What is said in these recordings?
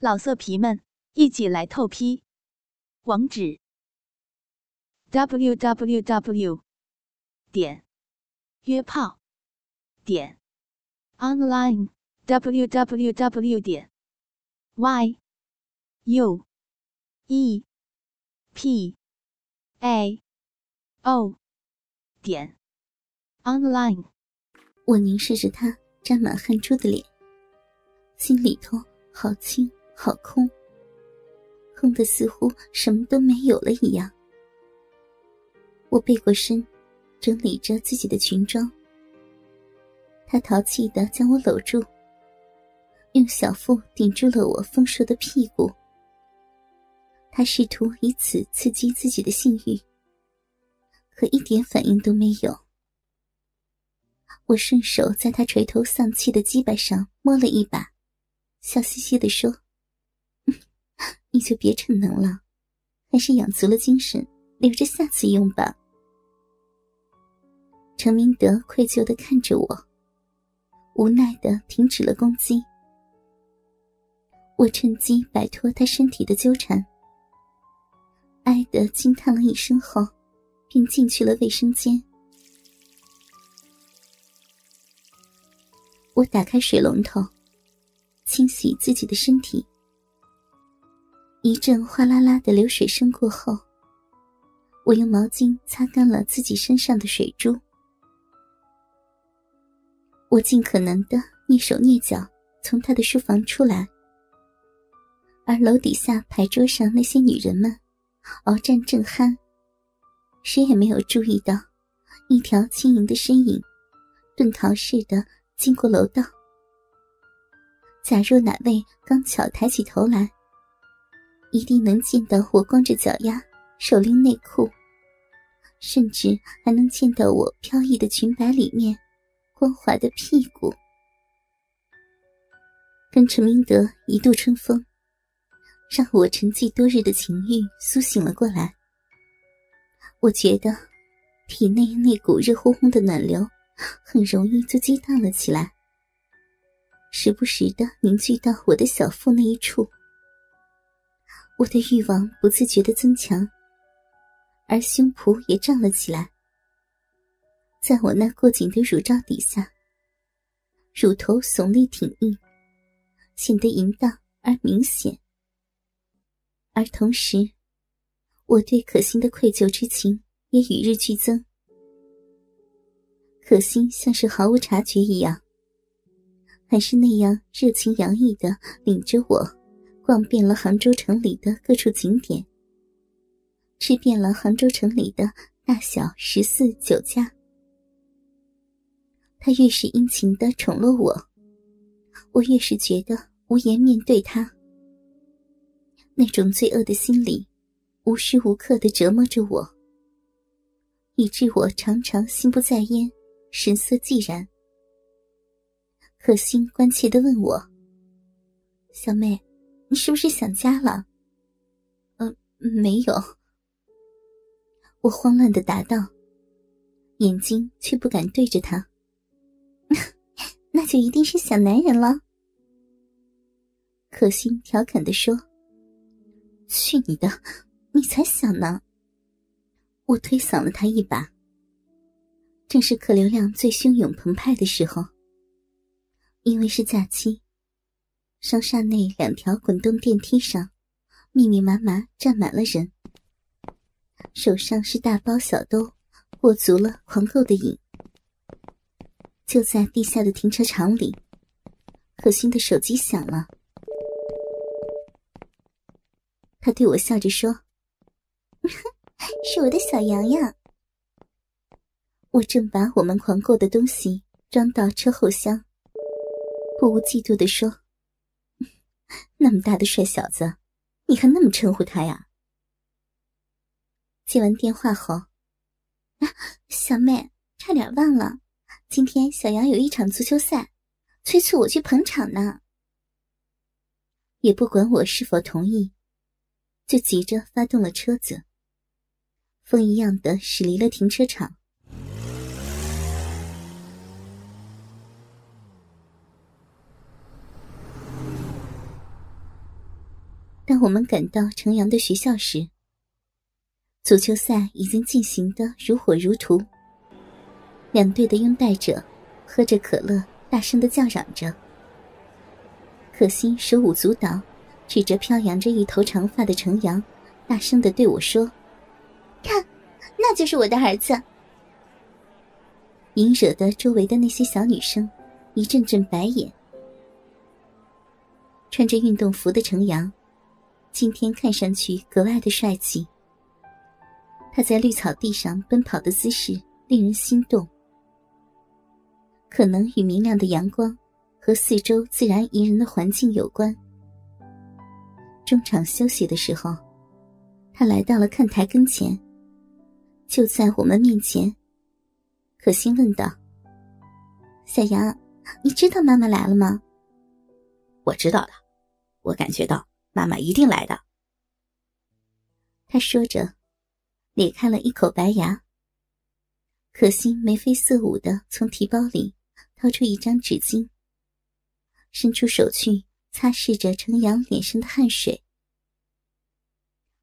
老色皮们，一起来透批！网址：w w w 点约炮点 online w w w 点 y u e p a o 点 online。我凝视着他沾满汗珠的脸，心里头好轻。好空，空的似乎什么都没有了一样。我背过身，整理着自己的裙装。他淘气的将我搂住，用小腹顶住了我丰硕的屁股。他试图以此刺激自己的性欲，可一点反应都没有。我顺手在他垂头丧气的鸡巴上摸了一把，笑嘻嘻的说。你就别逞能了，还是养足了精神，留着下次用吧。陈明德愧疚的看着我，无奈的停止了攻击。我趁机摆脱他身体的纠缠，哀的惊叹了一声后，便进去了卫生间。我打开水龙头，清洗自己的身体。一阵哗啦啦的流水声过后，我用毛巾擦干了自己身上的水珠。我尽可能的蹑手蹑脚从他的书房出来，而楼底下牌桌上那些女人们鏖战正酣，谁也没有注意到一条轻盈的身影遁逃似的经过楼道。假若哪位刚巧抬起头来。一定能见到我光着脚丫，手拎内裤，甚至还能见到我飘逸的裙摆里面光滑的屁股。跟陈明德一度春风，让我沉寂多日的情欲苏醒了过来。我觉得体内那股热烘烘的暖流很容易就激荡了起来，时不时的凝聚到我的小腹那一处。我的欲望不自觉的增强，而胸脯也胀了起来。在我那过紧的乳罩底下，乳头耸立挺硬，显得淫荡而明显。而同时，我对可心的愧疚之情也与日俱增。可心像是毫无察觉一样，还是那样热情洋溢的领着我。逛遍了杭州城里的各处景点，吃遍了杭州城里的大小十四酒家。他越是殷勤的宠落我，我越是觉得无颜面对他。那种罪恶的心理，无时无刻的折磨着我，以致我常常心不在焉，神色寂然。可心关切的问我：“小妹。”你是不是想家了？嗯，没有。我慌乱的答道，眼睛却不敢对着他。那就一定是想男人了。可心调侃的说：“去你的，你才想呢！”我推搡了他一把。正是客流量最汹涌澎湃的时候，因为是假期。商厦内两条滚动电梯上，密密麻麻站满了人，手上是大包小兜，过足了狂购的瘾。就在地下的停车场里，可心的手机响了，他对我笑着说：“ 是我的小洋洋。”我正把我们狂购的东西装到车后厢，不无嫉妒的说。那么大的帅小子，你还那么称呼他呀？接完电话后，小妹，差点忘了，今天小杨有一场足球赛，催促我去捧场呢。也不管我是否同意，就急着发动了车子，风一样的驶离了停车场。当我们赶到城阳的学校时，足球赛已经进行的如火如荼。两队的拥戴者喝着可乐，大声的叫嚷着。可心手舞足蹈，指着飘扬着一头长发的程阳，大声的对我说：“看，那就是我的儿子。”引惹得周围的那些小女生一阵阵白眼。穿着运动服的程阳，今天看上去格外的帅气。他在绿草地上奔跑的姿势令人心动。可能与明亮的阳光和四周自然宜人的环境有关。中场休息的时候，他来到了看台跟前，就在我们面前。可心问道：“小杨，你知道妈妈来了吗？”“我知道的，我感觉到妈妈一定来的。”他说着，咧开了一口白牙。可心眉飞色舞的从提包里。掏出一张纸巾，伸出手去擦拭着程阳脸上的汗水。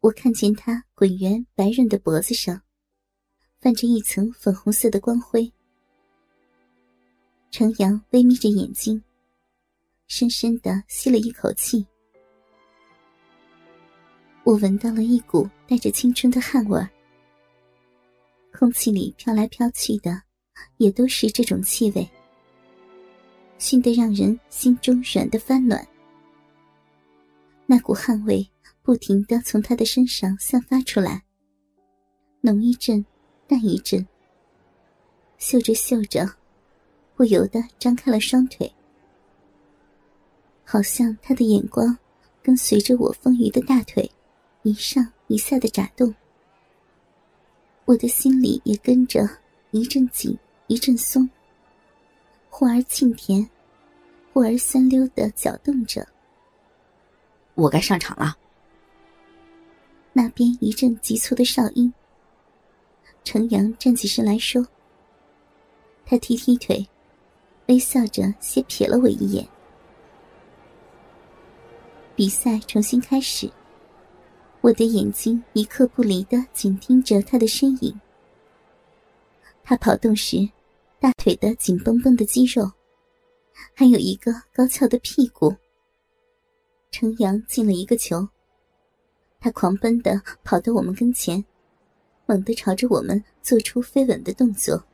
我看见他滚圆白润的脖子上，泛着一层粉红色的光辉。程阳微眯着眼睛，深深的吸了一口气。我闻到了一股带着青春的汗味儿，空气里飘来飘去的，也都是这种气味。熏得让人心中软的发暖，那股汗味不停的从他的身上散发出来，浓一阵，淡一阵。嗅着嗅着，不由得张开了双腿，好像他的眼光跟随着我丰腴的大腿，一上一下的眨动。我的心里也跟着一阵紧，一阵松。忽而沁甜，忽而酸溜的搅动着。我该上场了。那边一阵急促的哨音。程阳站起身来说：“他踢踢腿，微笑着先瞥了我一眼。”比赛重新开始，我的眼睛一刻不离的紧盯着他的身影。他跑动时。大腿的紧绷绷的肌肉，还有一个高翘的屁股。程阳进了一个球，他狂奔的跑到我们跟前，猛地朝着我们做出飞吻的动作。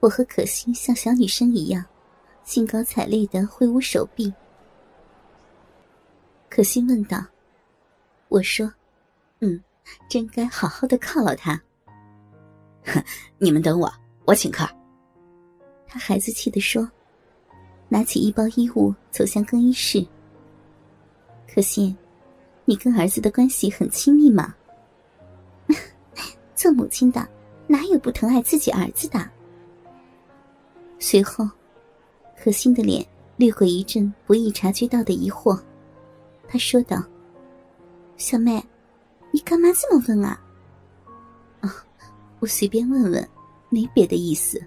我和可心像小女生一样，兴高采烈的挥舞手臂。可心问道：“我说，嗯，真该好好的犒劳他。哼，你们等我。”我请客。他孩子气的说：“拿起一包衣物走向更衣室。”可心，你跟儿子的关系很亲密吗？做母亲的哪有不疼爱自己儿子的？随后，可心的脸掠过一阵不易察觉到的疑惑，他说道：“小妹，你干嘛这么问啊？”“啊，我随便问问。”没别的意思，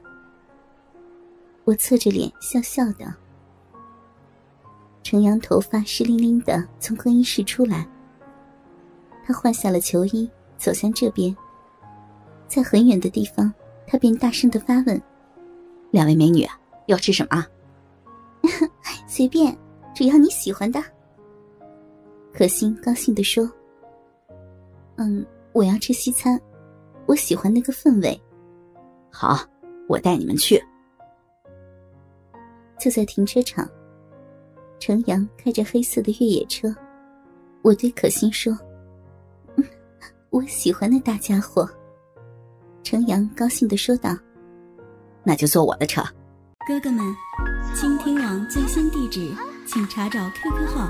我侧着脸笑笑的。程阳头发湿淋淋的从更衣室出来，他换下了球衣，走向这边。在很远的地方，他便大声的发问：“两位美女，要吃什么啊？”“ 随便，只要你喜欢的。”可心高兴的说：“嗯，我要吃西餐，我喜欢那个氛围。”好，我带你们去。就在停车场，程阳开着黑色的越野车，我对可心说：“嗯我喜欢那大家伙。”程阳高兴的说道：“那就坐我的车。”哥哥们，倾听网最新地址，请查找 QQ 号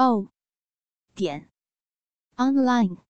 o 点 online。